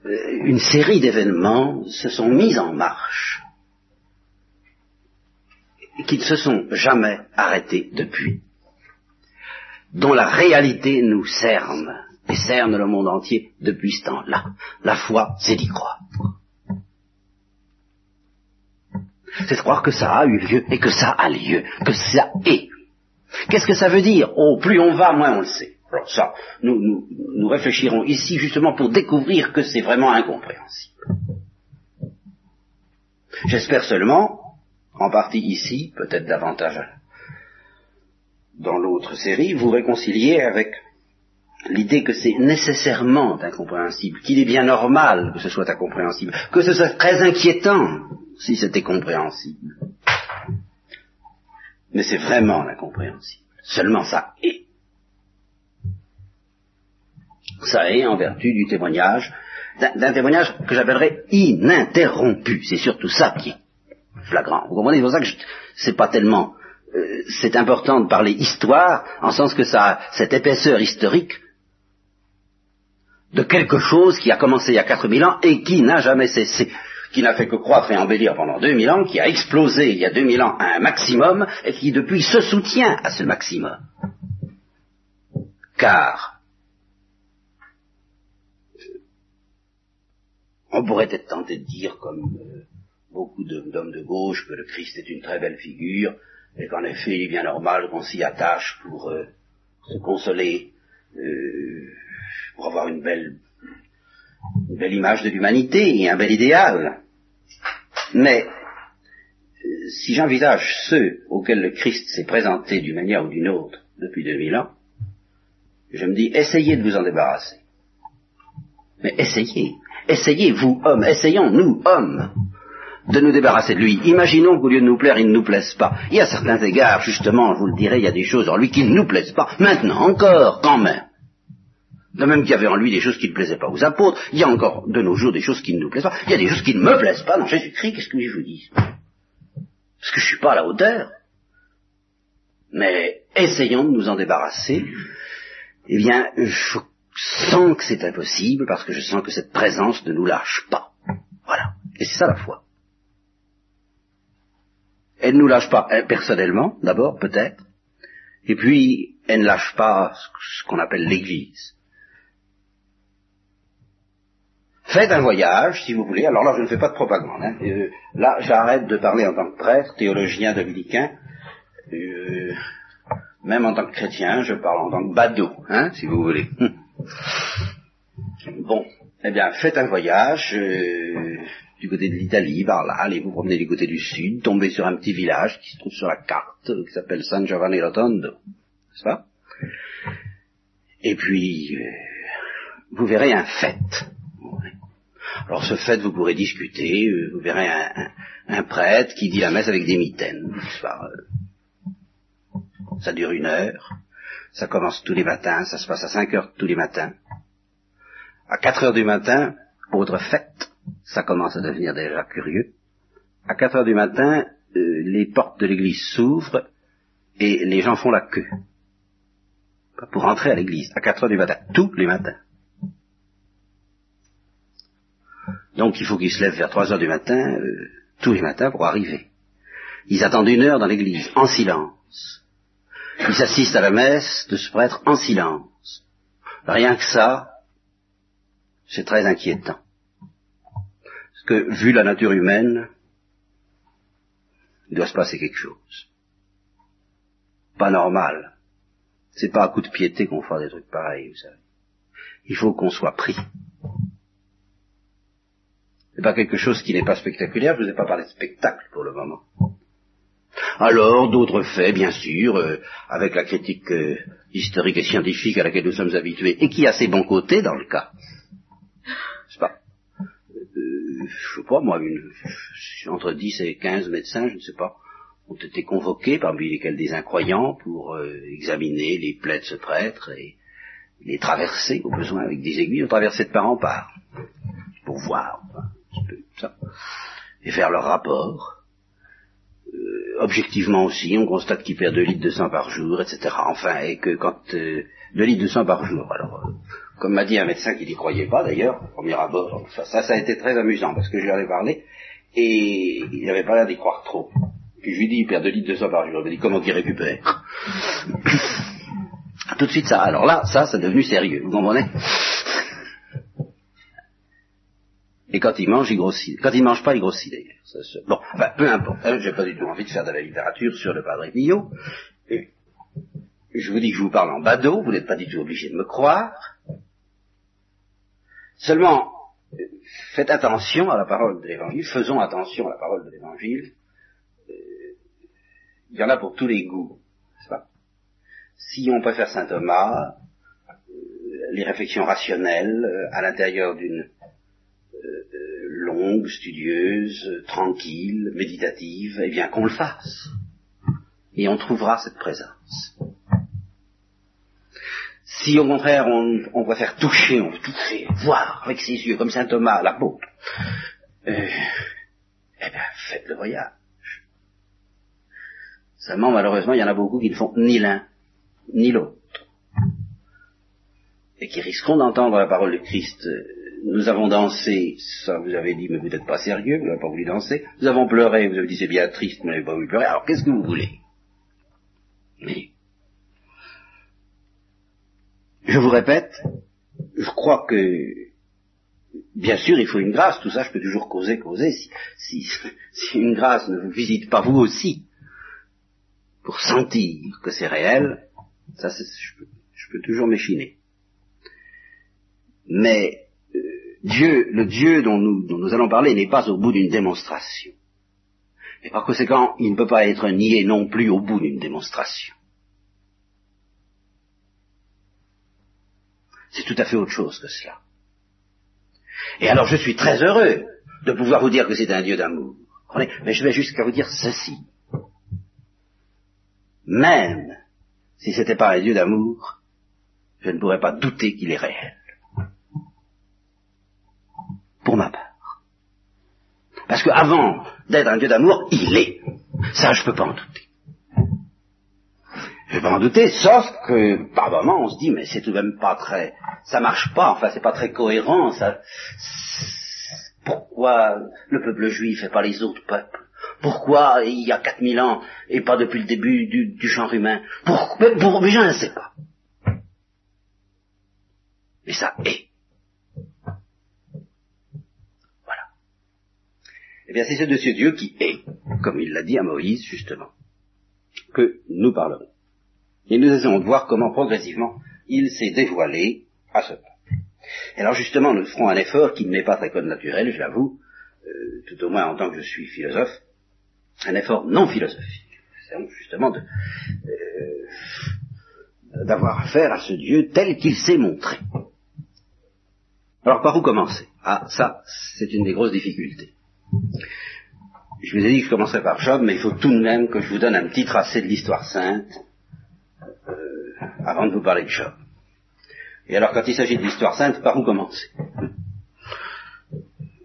Euh, une série d'événements se sont mis en marche qui ne se sont jamais arrêtés depuis, dont la réalité nous cerne, et cerne le monde entier depuis ce temps-là. La foi, c'est d'y croire. C'est de croire que ça a eu lieu et que ça a lieu, que ça est. Qu'est-ce que ça veut dire Oh, plus on va, moins on le sait. Alors ça, nous, nous, nous réfléchirons ici justement pour découvrir que c'est vraiment incompréhensible. J'espère seulement en partie ici, peut-être davantage dans l'autre série, vous réconciliez avec l'idée que c'est nécessairement incompréhensible, qu'il est bien normal que ce soit incompréhensible, que ce soit très inquiétant si c'était compréhensible. Mais c'est vraiment incompréhensible. Seulement ça est. Ça est en vertu du témoignage, d'un témoignage que j'appellerais ininterrompu. C'est surtout ça qui est flagrant. Vous comprenez? C'est pour ça que c'est pas tellement... Euh, c'est important de parler histoire, en sens que ça cette épaisseur historique de quelque chose qui a commencé il y a 4000 ans et qui n'a jamais cessé, qui n'a fait que croître et embellir pendant 2000 ans, qui a explosé il y a 2000 ans à un maximum et qui depuis se soutient à ce maximum. Car on pourrait être tenté de dire comme euh, beaucoup d'hommes de gauche que le Christ est une très belle figure et qu'en effet il est bien normal qu'on s'y attache pour euh, se consoler, euh, pour avoir une belle, une belle image de l'humanité et un bel idéal. Mais euh, si j'envisage ceux auxquels le Christ s'est présenté d'une manière ou d'une autre depuis 2000 ans, je me dis, essayez de vous en débarrasser. Mais essayez, essayez, vous, hommes, essayons, nous, hommes, de nous débarrasser de lui. Imaginons qu'au lieu de nous plaire, il ne nous plaise pas. Il y a certains égards, justement, je vous le dirai, il y a des choses en lui qui ne nous plaisent pas. Maintenant, encore, quand même. De même qu'il y avait en lui des choses qui ne plaisaient pas aux apôtres, il y a encore de nos jours des choses qui ne nous plaisent pas. Il y a des choses qui ne me plaisent pas dans Jésus-Christ, qu'est-ce que je vous dis? Parce que je ne suis pas à la hauteur. Mais essayons de nous en débarrasser. Eh bien, je sens que c'est impossible parce que je sens que cette présence ne nous lâche pas. Voilà. Et c'est ça la foi. Elle ne nous lâche pas personnellement, d'abord, peut-être. Et puis, elle ne lâche pas ce qu'on appelle l'Église. Faites un voyage, si vous voulez. Alors là, je ne fais pas de propagande. Hein. Euh, là, j'arrête de parler en tant que prêtre, théologien dominicain. Euh, même en tant que chrétien, je parle en tant que badaud, hein, si vous voulez. <laughs> bon, eh bien, faites un voyage euh, du côté de l'Italie, par là, allez vous promener du côté du sud, tombez sur un petit village qui se trouve sur la carte, qui s'appelle San Giovanni Rotondo, n'est-ce pas? Et puis, vous verrez un fête alors ce fait, vous pourrez discuter, euh, vous verrez un, prêtre qui dit la messe avec des mitaines. Euh, ça dure une heure, ça commence tous les matins, ça se passe à 5 heures tous les matins. À 4 heures du matin, autre fête, ça commence à devenir déjà curieux. À 4 heures du matin, euh, les portes de l'église s'ouvrent et les gens font la queue pour entrer à l'église à 4 heures du matin, tous les matins. Donc il faut qu'ils se lèvent vers 3 heures du matin, euh, tous les matins, pour arriver. Ils attendent une heure dans l'église, en silence. Ils assistent à la messe de ce prêtre en silence. Rien que ça, c'est très inquiétant. Parce que, vu la nature humaine, il doit se passer quelque chose. Pas normal. C'est pas à coup de piété qu'on fera des trucs pareils, vous savez. Il faut qu'on soit pris n'est pas quelque chose qui n'est pas spectaculaire, je ne vous ai pas parlé de spectacle pour le moment. Alors, d'autres faits, bien sûr, euh, avec la critique euh, historique et scientifique à laquelle nous sommes habitués, et qui a ses bons côtés dans le cas. C'est pas euh, Je sais pas, moi, entre 10 et 15 médecins, je ne sais pas, ont été convoqués, parmi lesquels des incroyants, pour examiner les plaies de ce prêtre et les traverser, au besoin, avec des aiguilles, traverser de part en part, pour voir et faire leur rapport. Euh, objectivement aussi, on constate qu'ils perdent 2 litres de sang par jour, etc. Enfin, et que quand... Euh, 2 litres de sang par jour, alors... Euh, comme m'a dit un médecin qui n'y croyait pas d'ailleurs, au premier abord, ça, ça, a été très amusant parce que je lui ai parlé et il n'avait pas l'air d'y croire trop. Puis je lui dit, il perd 2 litres de sang par jour. Il m'a dit, comment il récupère <coughs> Tout de suite ça. Alors là, ça, c'est devenu sérieux, vous comprenez? Et quand il mange, il grossit. Quand il mange pas, il grossit d'ailleurs. Bon, enfin, peu importe. Hein, j'ai pas du tout envie de faire de la littérature sur le Padre Pio. Je vous dis que je vous parle en badaud, vous n'êtes pas du tout obligé de me croire. Seulement, faites attention à la parole de l'Évangile, faisons attention à la parole de l'Évangile. Euh, il y en a pour tous les goûts, n'est-ce pas? Si on préfère saint Thomas, euh, les réflexions rationnelles euh, à l'intérieur d'une longue, studieuse, tranquille, méditative, eh bien qu'on le fasse. Et on trouvera cette présence. Si au contraire on, on préfère toucher, on veut toucher, voir avec ses yeux, comme saint Thomas, la peau, euh, eh bien faites le voyage. Seulement malheureusement il y en a beaucoup qui ne font ni l'un ni l'autre. Et qui risqueront d'entendre la parole de Christ euh, nous avons dansé, ça vous avez dit, mais vous n'êtes pas sérieux, vous n'avez pas voulu danser. Nous avons pleuré, vous avez dit c'est bien triste, mais vous n'avez pas voulu pleurer. Alors qu'est-ce que vous voulez? Mais, je vous répète, je crois que, bien sûr, il faut une grâce, tout ça je peux toujours causer, causer. Si, <laughs> une grâce ne vous visite pas vous aussi, pour sentir que c'est réel, ça je je peux toujours m'échiner. Mais Dieu, le Dieu dont nous, allons parler n'est pas au bout d'une démonstration. Et par conséquent, il ne peut pas être nié non plus au bout d'une démonstration. C'est tout à fait autre chose que cela. Et alors je suis très heureux de pouvoir vous dire que c'est un Dieu d'amour. Mais je vais jusqu'à vous dire ceci. Même si ce n'était pas un Dieu d'amour, je ne pourrais pas douter qu'il est réel pour ma part. Parce qu'avant d'être un Dieu d'amour, il est. Ça, je peux pas en douter. Je peux pas en douter, sauf que par moments on se dit, mais c'est tout de même pas très, ça marche pas, enfin c'est pas très cohérent, ça, pourquoi le peuple juif et pas les autres peuples? Pourquoi il y a 4000 ans et pas depuis le début du, genre humain? Pourquoi mais, je ne sais pas. Mais ça est. Voilà. Eh bien, c'est ce de ce Dieu qui est, comme il l'a dit à Moïse, justement, que nous parlerons. Et nous essayons de voir comment progressivement il s'est dévoilé à ce peuple. Et alors justement, nous ferons un effort qui n'est pas très code naturel, je l'avoue, euh, tout au moins en tant que je suis philosophe, un effort non philosophique. C'est justement euh, d'avoir affaire à ce Dieu tel qu'il s'est montré. Alors par où commencer? Ah, ça, c'est une des grosses difficultés. Je vous ai dit que je commencerai par Job, mais il faut tout de même que je vous donne un petit tracé de l'histoire sainte euh, avant de vous parler de Job. Et alors quand il s'agit de l'histoire sainte, par où commencer?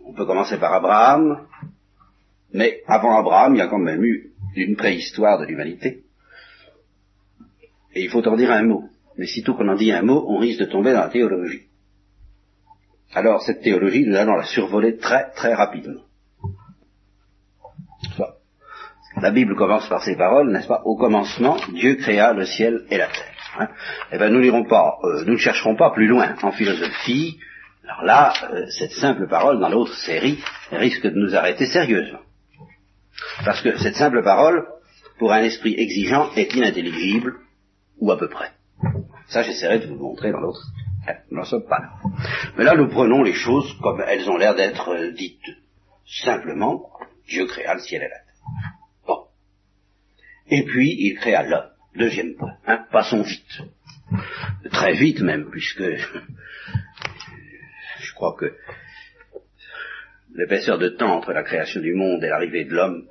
On peut commencer par Abraham, mais avant Abraham, il y a quand même eu une préhistoire de l'humanité. Et il faut en dire un mot. Mais sitôt qu'on en dit un mot, on risque de tomber dans la théologie. Alors cette théologie, nous allons la survoler très très rapidement. La Bible commence par ces paroles, n'est-ce pas? Au commencement, Dieu créa le ciel et la terre. Hein eh bien, nous n'irons pas, euh, nous ne chercherons pas plus loin en philosophie. Alors là, euh, cette simple parole dans l'autre série risque de nous arrêter sérieusement. Parce que cette simple parole, pour un esprit exigeant, est inintelligible, ou à peu près. Ça, j'essaierai de vous montrer dans l'autre. Nous n'en sommes pas là. Mais là, nous prenons les choses comme elles ont l'air d'être euh, dites. Simplement, Dieu créa le ciel et la terre. Et puis, il créa l'homme. Deuxième point. Hein, passons vite. Très vite même, puisque je crois que l'épaisseur de temps entre la création du monde et l'arrivée de l'homme,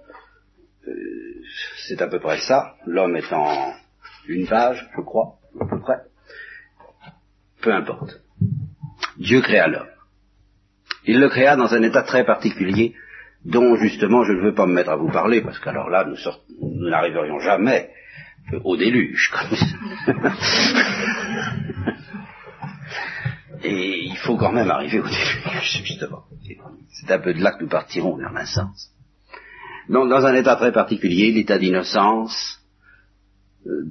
euh, c'est à peu près ça. L'homme en une page, je crois, à peu près. Peu importe. Dieu créa l'homme. Il le créa dans un état très particulier dont justement je ne veux pas me mettre à vous parler, parce qu'alors là, nous n'arriverions jamais au déluge. Et il faut quand même arriver au déluge, justement. C'est un peu de là que nous partirons vers sens. Donc, dans un état très particulier, l'état d'innocence, euh,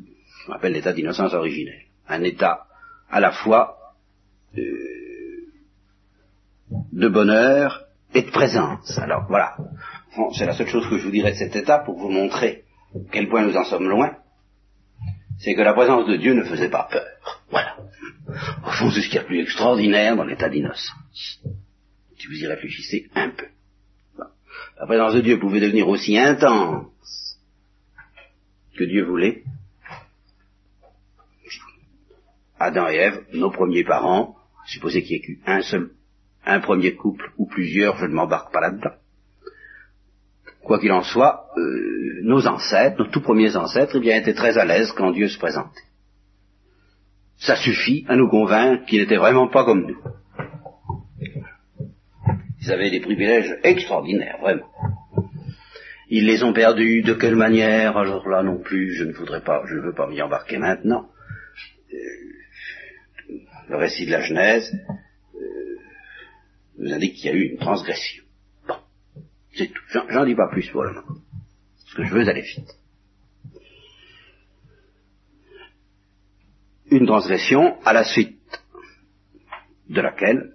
on appelle l'état d'innocence originelle. Un état à la fois euh, de bonheur et de présence. Alors voilà, c'est la seule chose que je vous dirais de cet état pour vous montrer quel point nous en sommes loin c'est que la présence de Dieu ne faisait pas peur. Voilà. Au fond, c'est ce qui est le plus extraordinaire dans l'état d'innocence. Si vous y réfléchissez un peu. La présence de Dieu pouvait devenir aussi intense que Dieu voulait. Adam et Ève, nos premiers parents, supposez qu'il y ait eu un seul, un premier couple ou plusieurs, je ne m'embarque pas là-dedans. Quoi qu'il en soit, euh, nos ancêtres, nos tout premiers ancêtres, eh bien, étaient très à l'aise quand Dieu se présentait. Ça suffit à nous convaincre qu'il n'était vraiment pas comme nous. Ils avaient des privilèges extraordinaires, vraiment. Ils les ont perdus de quelle manière? Alors là non plus, je ne voudrais pas, je ne veux pas m'y embarquer maintenant. Euh, le récit de la Genèse nous indique qu'il y a eu une transgression. C'est tout. J'en dis pas plus pour le moment. Parce que je veux aller vite. Une transgression à la suite de laquelle,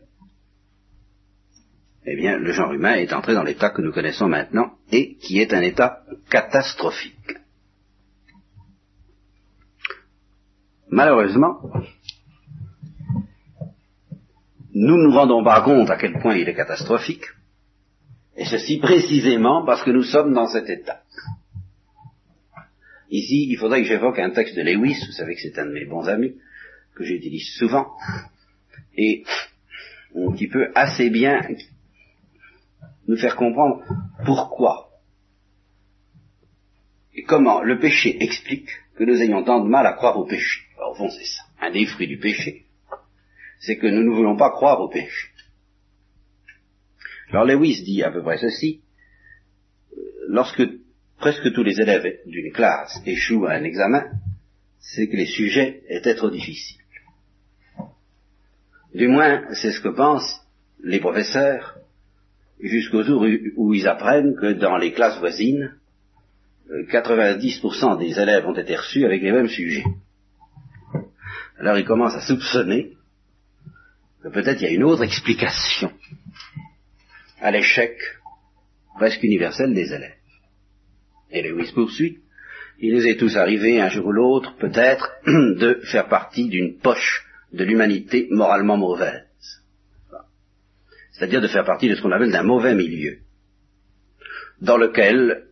eh bien, le genre humain est entré dans l'état que nous connaissons maintenant et qui est un état catastrophique. Malheureusement, nous ne nous rendons pas compte à quel point il est catastrophique, et ceci précisément parce que nous sommes dans cet état. Ici, il faudrait que j'évoque un texte de Lewis, vous savez que c'est un de mes bons amis, que j'utilise souvent, et qui peut assez bien nous faire comprendre pourquoi et comment le péché explique que nous ayons tant de mal à croire au péché. au fond, c'est ça. Un des fruits du péché, c'est que nous ne voulons pas croire au péché. Alors Lewis dit à peu près ceci, lorsque presque tous les élèves d'une classe échouent à un examen, c'est que les sujets étaient trop difficiles. Du moins, c'est ce que pensent les professeurs jusqu'au jour où ils apprennent que dans les classes voisines, 90% euh, des élèves ont été reçus avec les mêmes sujets. Alors ils commencent à soupçonner peut-être il y a une autre explication à l'échec presque universel des élèves. Et Lewis poursuit, il nous est tous arrivé un jour ou l'autre, peut-être, <clears throat> de faire partie d'une poche de l'humanité moralement mauvaise. C'est-à-dire de faire partie de ce qu'on appelle d'un mauvais milieu, dans lequel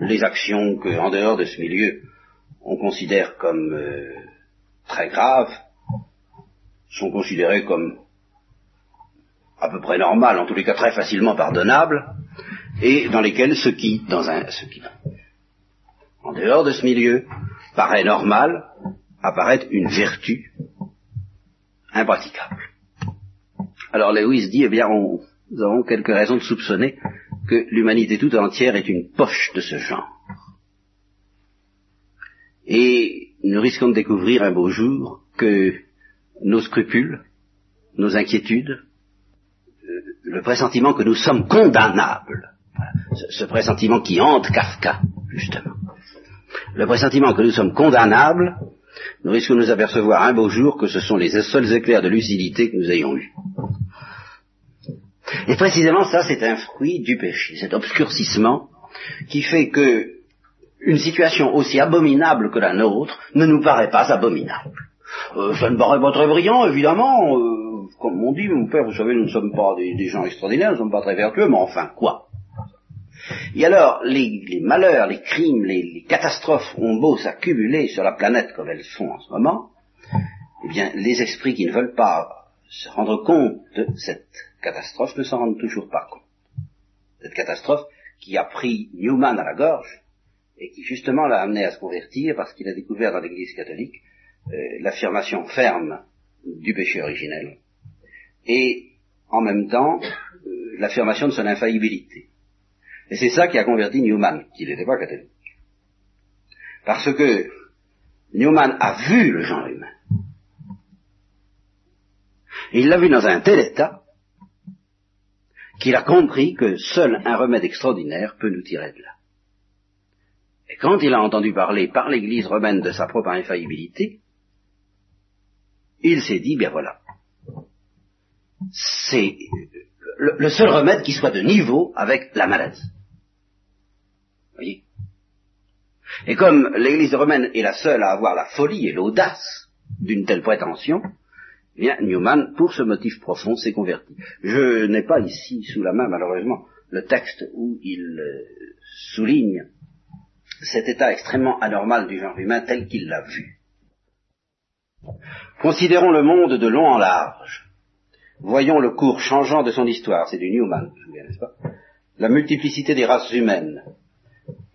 les actions que, en dehors de ce milieu, on considère comme euh, très graves, sont considérées comme à peu près normales, en tous les cas très facilement pardonnables, et dans lesquelles ce qui, dans un, ce qui, en dehors de ce milieu, paraît normal, apparaît une vertu impraticable. Alors Lewis dit, eh bien, nous avons quelques raisons de soupçonner que l'humanité tout entière est une poche de ce genre. Et nous risquons de découvrir un beau jour que nos scrupules, nos inquiétudes, euh, le pressentiment que nous sommes condamnables, ce, pressentiment qui hante Kafka, justement, le pressentiment que nous sommes condamnables, nous risquons de nous apercevoir un beau jour que ce sont les seuls éclairs de lucidité que nous ayons eus. Et précisément ça, c'est un fruit du péché, cet obscurcissement qui fait que une situation aussi abominable que la nôtre ne nous paraît pas abominable. Euh, ça ne paraît pas très brillant, évidemment. Euh, comme on dit, mon père, vous savez, nous ne sommes pas des, gens extraordinaires, nous ne sommes pas très vertueux, mais enfin, quoi Et alors, les, malheurs, les crimes, les, catastrophes ont beau s'accumuler sur la planète comme elles font en ce moment, eh bien, les esprits qui ne veulent pas se rendre compte de cette catastrophe ne s'en rendent toujours pas compte. Cette catastrophe qui a pris Newman à la gorge et qui justement l'a amené à se convertir parce qu'il a découvert dans l'Église catholique l'affirmation ferme du péché originel et en même temps euh, l'affirmation de son infaillibilité. Et c'est ça qui a converti Newman, qui n'était pas catholique. Parce que Newman a vu le genre humain. Il l'a vu dans un tel état qu'il a compris que seul un remède extraordinaire peut nous tirer de là. Et quand il a entendu parler par l'Église romaine de sa propre infaillibilité, il s'est dit, bien voilà, c'est le, seul remède qui soit de niveau avec la maladie. Voyez? Et comme l'Église romaine est la seule à avoir la folie et l'audace d'une telle prétention, eh Newman, pour ce motif profond, s'est converti. Je n'ai pas ici sous la main, malheureusement, le texte où il euh, souligne cet état extrêmement anormal du genre humain tel qu'il l'a vu. Considérons le monde de long en large. Voyons le cours changeant de son histoire, c'est du Newman, n'est-ce pas? La multiplicité des races humaines,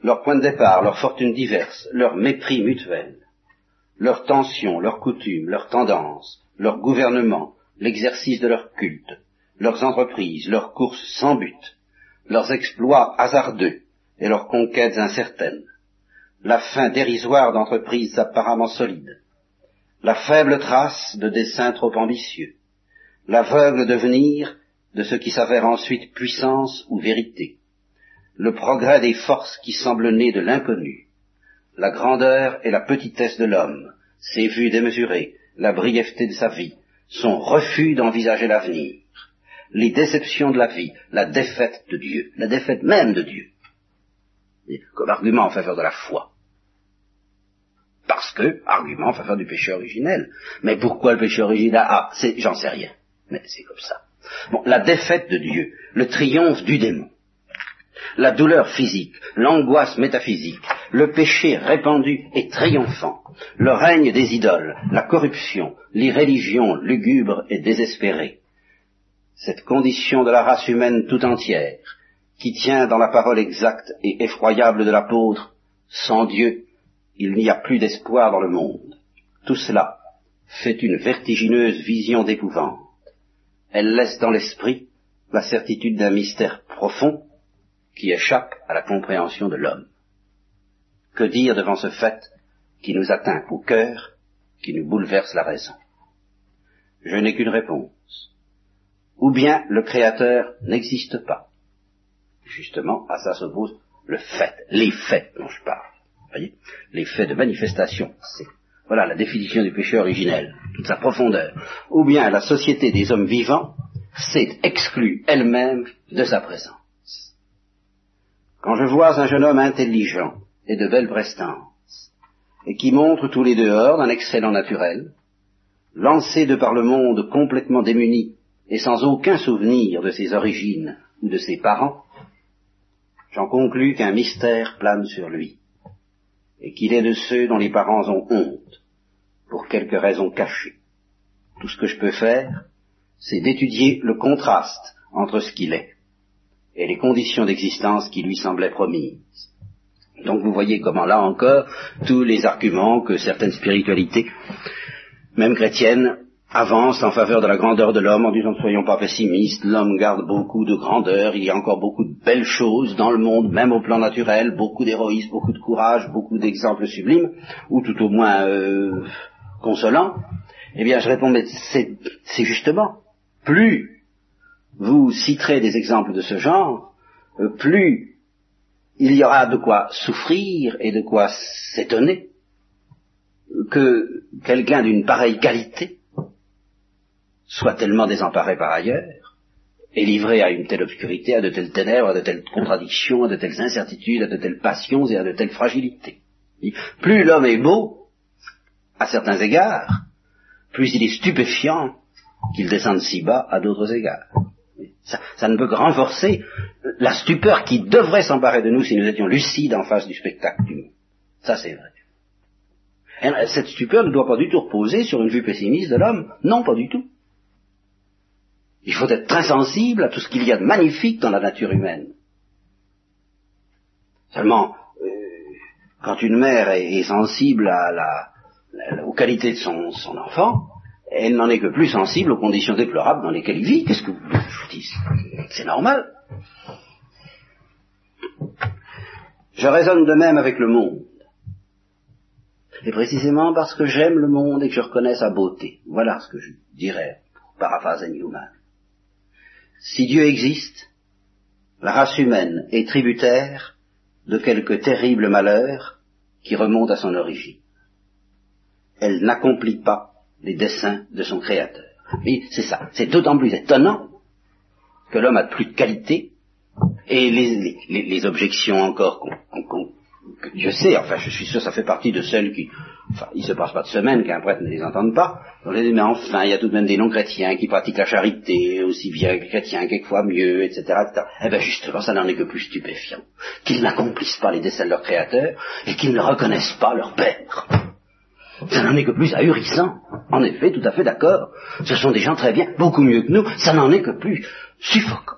leurs points de départ, leurs fortunes diverses, leurs mépris mutuels, leurs tensions, leurs coutumes, leurs tendances, leur gouvernement, l'exercice de leur culte, leurs entreprises, leurs courses sans but, leurs exploits hasardeux et leurs conquêtes incertaines, la fin dérisoire d'entreprises apparemment solides, la faible trace de desseins trop ambitieux, l'aveugle devenir de ce qui s'avère ensuite puissance ou vérité, le progrès des forces qui semblent nées de l'inconnu, la grandeur et la petitesse de l'homme, ses vues démesurées, la brièveté de sa vie, son refus d'envisager l'avenir, les déceptions de la vie, la défaite de Dieu, la défaite même de Dieu, comme argument en faveur de la foi. Parce que, argument en faveur du péché originel. Mais pourquoi le péché originel? Ah, j'en sais rien. Mais c'est comme ça. Bon, la défaite de Dieu, le triomphe du démon, la douleur physique, l'angoisse métaphysique, le péché répandu et triomphant, le règne des idoles, la corruption, l'irréligion lugubre et désespérée. Cette condition de la race humaine tout entière, qui tient dans la parole exacte et effroyable de l'apôtre, sans Dieu, il n'y a plus d'espoir dans le monde. Tout cela fait une vertigineuse vision d'épouvante. Elle laisse dans l'esprit la certitude d'un mystère profond qui échappe à la compréhension de l'homme. Que dire devant ce fait qui nous atteint au cœur, qui nous bouleverse la raison? Je n'ai qu'une réponse. ou bien le Créateur n'existe pas. Justement, à ça s'oppose le fait, les faits dont je parle. Voyez les de manifestation. C'est, voilà la définition du péché originel, toute sa profondeur. Ou bien la société des hommes vivants s'est exclue elle-même de sa présence. Quand je vois un jeune homme intelligent et de belle prestance, et qui montre tous les dehors d'un excellent naturel, lancé de par le monde complètement démuni et sans aucun souvenir de ses origines ou de ses parents, j'en conclus qu'un mystère plane sur lui, et qu'il est de ceux dont les parents ont honte, pour quelque raison cachée. Tout ce que je peux faire, c'est d'étudier le contraste entre ce qu'il est et les conditions d'existence qui lui semblaient promises. Donc vous voyez comment là encore, tous les arguments que certaines spiritualités, même chrétiennes, avancent en faveur de la grandeur de l'homme en disant ne soyons pas pessimistes, l'homme garde beaucoup de grandeur, il y a encore beaucoup de belles choses dans le monde, même au plan naturel, beaucoup d'héroïsme, beaucoup de courage, beaucoup d'exemples sublimes, ou tout au moins euh, consolants. Eh bien je réponds, mais c'est justement, plus vous citerez des exemples de ce genre, euh, plus il y aura de quoi souffrir et de quoi s'étonner que quelqu'un d'une pareille qualité soit tellement désemparé par ailleurs et livré à une telle obscurité, à de telles ténèbres, à de telles contradictions, à de telles incertitudes, à de telles passions et à de telles fragilités. Plus l'homme est beau, à certains égards, plus il est stupéfiant qu'il descende si bas à d'autres égards. Ça, ne peut que renforcer la stupeur qui devrait s'emparer de nous si nous étions lucides en face du spectacle du monde. Ça, c'est vrai. Et cette stupeur ne doit pas du tout reposer sur une vue pessimiste de l'homme. Non, pas du tout. Il faut être très sensible à tout ce qu'il y a de magnifique dans la nature humaine. Seulement, euh, quand une mère est, sensible à la, aux qualités de son, enfant, elle n'en est que plus sensible aux conditions déplorables dans lesquelles il vit. Qu'est-ce que vous je vous C'est normal. Je raisonne de même avec le monde. Et précisément parce que j'aime le monde et que je reconnais sa beauté. Voilà ce que je dirais, pour paraphraser Newman. Si Dieu existe, la race humaine est tributaire de quelques terribles malheurs qui remontent à son origine. Elle n'accomplit pas les desseins de son Créateur. Mais c'est ça. C'est d'autant plus étonnant que l'homme a plus de qualité et les, objections encore qu'on, que Dieu sait, enfin je suis sûr ça fait partie de celles qui, enfin il se passe pas de semaine qu'un prêtre ne les entende pas, on les dit mais enfin il y a tout de même des non-chrétiens qui pratiquent la charité aussi bien que les chrétiens, quelquefois mieux, etc., etc. Eh bien justement ça n'en est que plus stupéfiant, qu'ils n'accomplissent pas les desseins de leur Créateur et qu'ils ne reconnaissent pas leur Père. Ça n'en est que plus ahurissant. En effet, tout à fait d'accord. Ce sont des gens très bien, beaucoup mieux que nous. Ça n'en est que plus suffocant.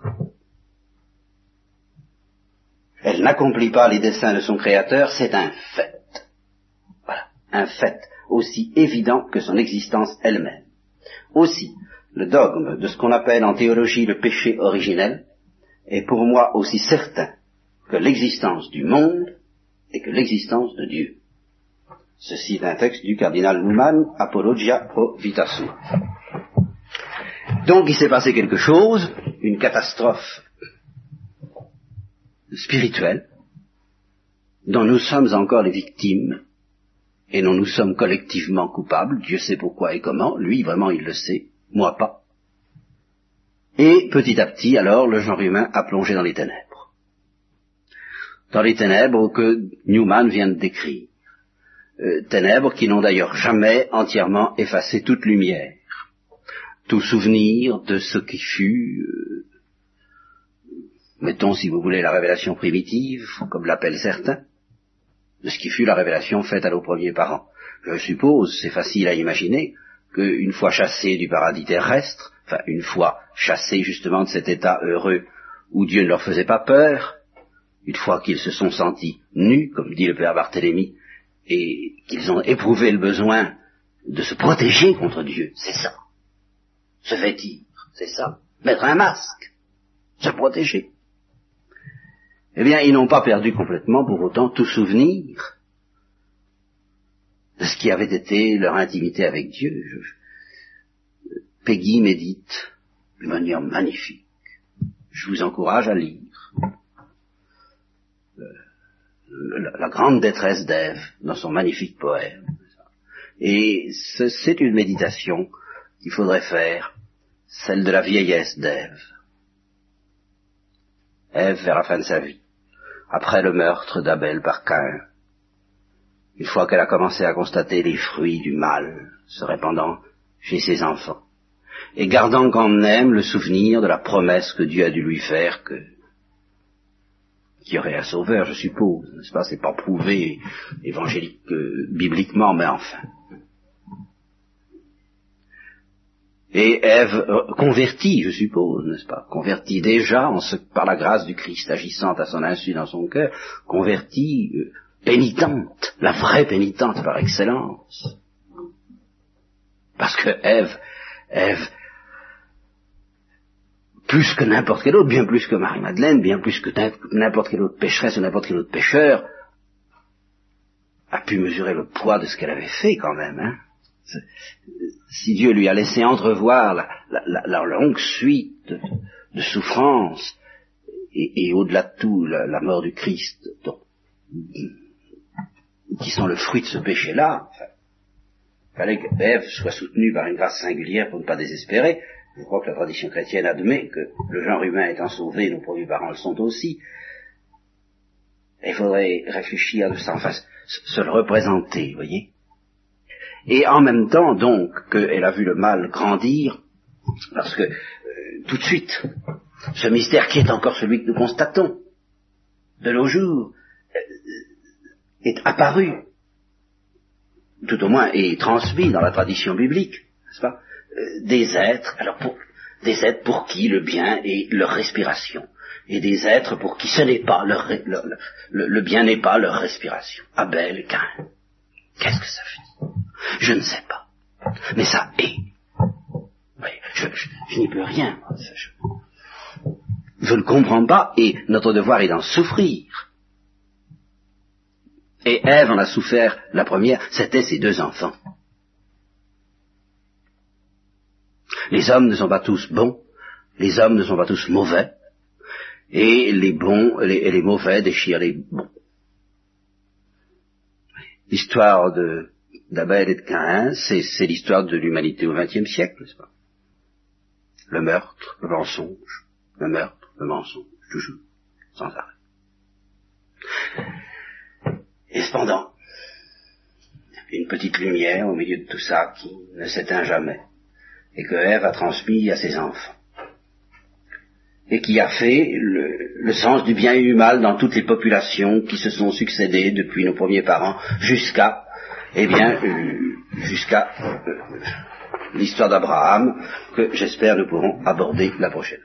Elle n'accomplit pas les desseins de son Créateur, c'est un fait. Un fait aussi évident que son existence elle-même. Aussi, le dogme de ce qu'on appelle en théologie le péché originel est pour moi aussi certain que l'existence du monde et que l'existence de Dieu. Ceci est un texte du cardinal Newman, Apologia pro vitasu. Donc il s'est passé quelque chose, une catastrophe spirituelle, dont nous sommes encore les victimes, et dont nous sommes collectivement coupables, Dieu sait pourquoi et comment, lui vraiment il le sait, moi pas. Et petit à petit, alors, le genre humain a plongé dans les ténèbres. Dans les ténèbres que Newman vient de décrire. Euh, ténèbres qui n'ont d'ailleurs jamais entièrement effacé toute lumière, tout souvenir de ce qui fut, euh, mettons si vous voulez la révélation primitive, comme l'appellent certains, de ce qui fut la révélation faite à nos premiers parents. Je suppose, c'est facile à imaginer, qu'une fois chassés du paradis terrestre, enfin une fois chassés justement de cet état heureux où Dieu ne leur faisait pas peur, une fois qu'ils se sont sentis nus, comme dit le père Barthélemy, et qu'ils ont éprouvé le besoin de se protéger contre Dieu, c'est ça. Se vêtir, c'est ça. Mettre un masque, se protéger. Eh bien, ils n'ont pas perdu complètement pour autant tout souvenir de ce qui avait été leur intimité avec Dieu. Peggy médite d'une manière magnifique. Je vous encourage à lire la, la grande détresse d'Ève dans son magnifique poème. Et c'est une méditation qu'il faudrait faire, celle de la vieillesse d'Ève. Ève vers la fin de sa vie, après le meurtre d'Abel par Cain, une fois qu'elle a commencé à constater les fruits du mal se répandant chez ses enfants, et gardant quand même le souvenir de la promesse que Dieu a dû lui faire que qu'il aurait un sauveur, je suppose, n'est-ce pas? C'est pas prouvé évangélique, euh, bibliquement, mais enfin. Et Ève euh, convertie, je suppose, n'est-ce pas? Convertie déjà par la grâce du Christ agissant à son insu dans son cœur, convertie, euh, pénitente, la vraie pénitente par excellence. Parce que Ève, Ève, plus que n'importe quel autre, bien plus que Marie-Madeleine, bien plus que n'importe quelle autre pécheresse ou n'importe quel autre pécheur, a pu mesurer le poids de ce qu'elle avait fait quand même. Hein. Si Dieu lui a laissé entrevoir la, longue suite de, souffrances et, au-delà de tout la, mort du Christ, qui sont le fruit de ce péché-là, il fallait que Ève soit soutenue par une grâce singulière pour ne pas désespérer, je crois que la tradition chrétienne admet que le genre humain étant sauvé, nos premiers parents le sont aussi. Il faudrait réfléchir de ça, enfin, se le représenter, voyez. Et en même temps, donc, qu'elle a vu le mal grandir, parce que, euh, tout de suite, ce mystère qui est encore celui que nous constatons, de nos jours, euh, est apparu, tout au moins, et transmis dans la tradition biblique, n'est-ce pas euh, des êtres, alors pour, des êtres pour qui le bien est leur respiration, et des êtres pour qui ce n'est pas leur, le, bien n'est pas leur respiration. Abel, Cain. Qu'est-ce que ça fait? Je ne sais pas. Mais ça est. je, n'y peux rien. Je, je ne comprends pas, et notre devoir est d'en souffrir. Et Ève en a souffert la première, c'était ses deux enfants. Les hommes ne sont pas tous bons, les hommes ne sont pas tous mauvais, et les bons et les, mauvais déchirent les bons. L'histoire d'Abel et de Caïn, c'est l'histoire de l'humanité au XXe siècle, n'est-ce pas? Le meurtre, le mensonge, le meurtre, le mensonge, toujours, sans arrêt. Et cependant, une petite lumière au milieu de tout ça qui ne s'éteint jamais et que Ève a transmis à ses enfants. Et qui a fait le, sens du bien et du mal dans toutes les populations qui se sont succédées depuis nos premiers parents jusqu'à, eh bien, euh, jusqu'à euh, l'histoire d'Abraham que j'espère nous pourrons aborder la prochaine.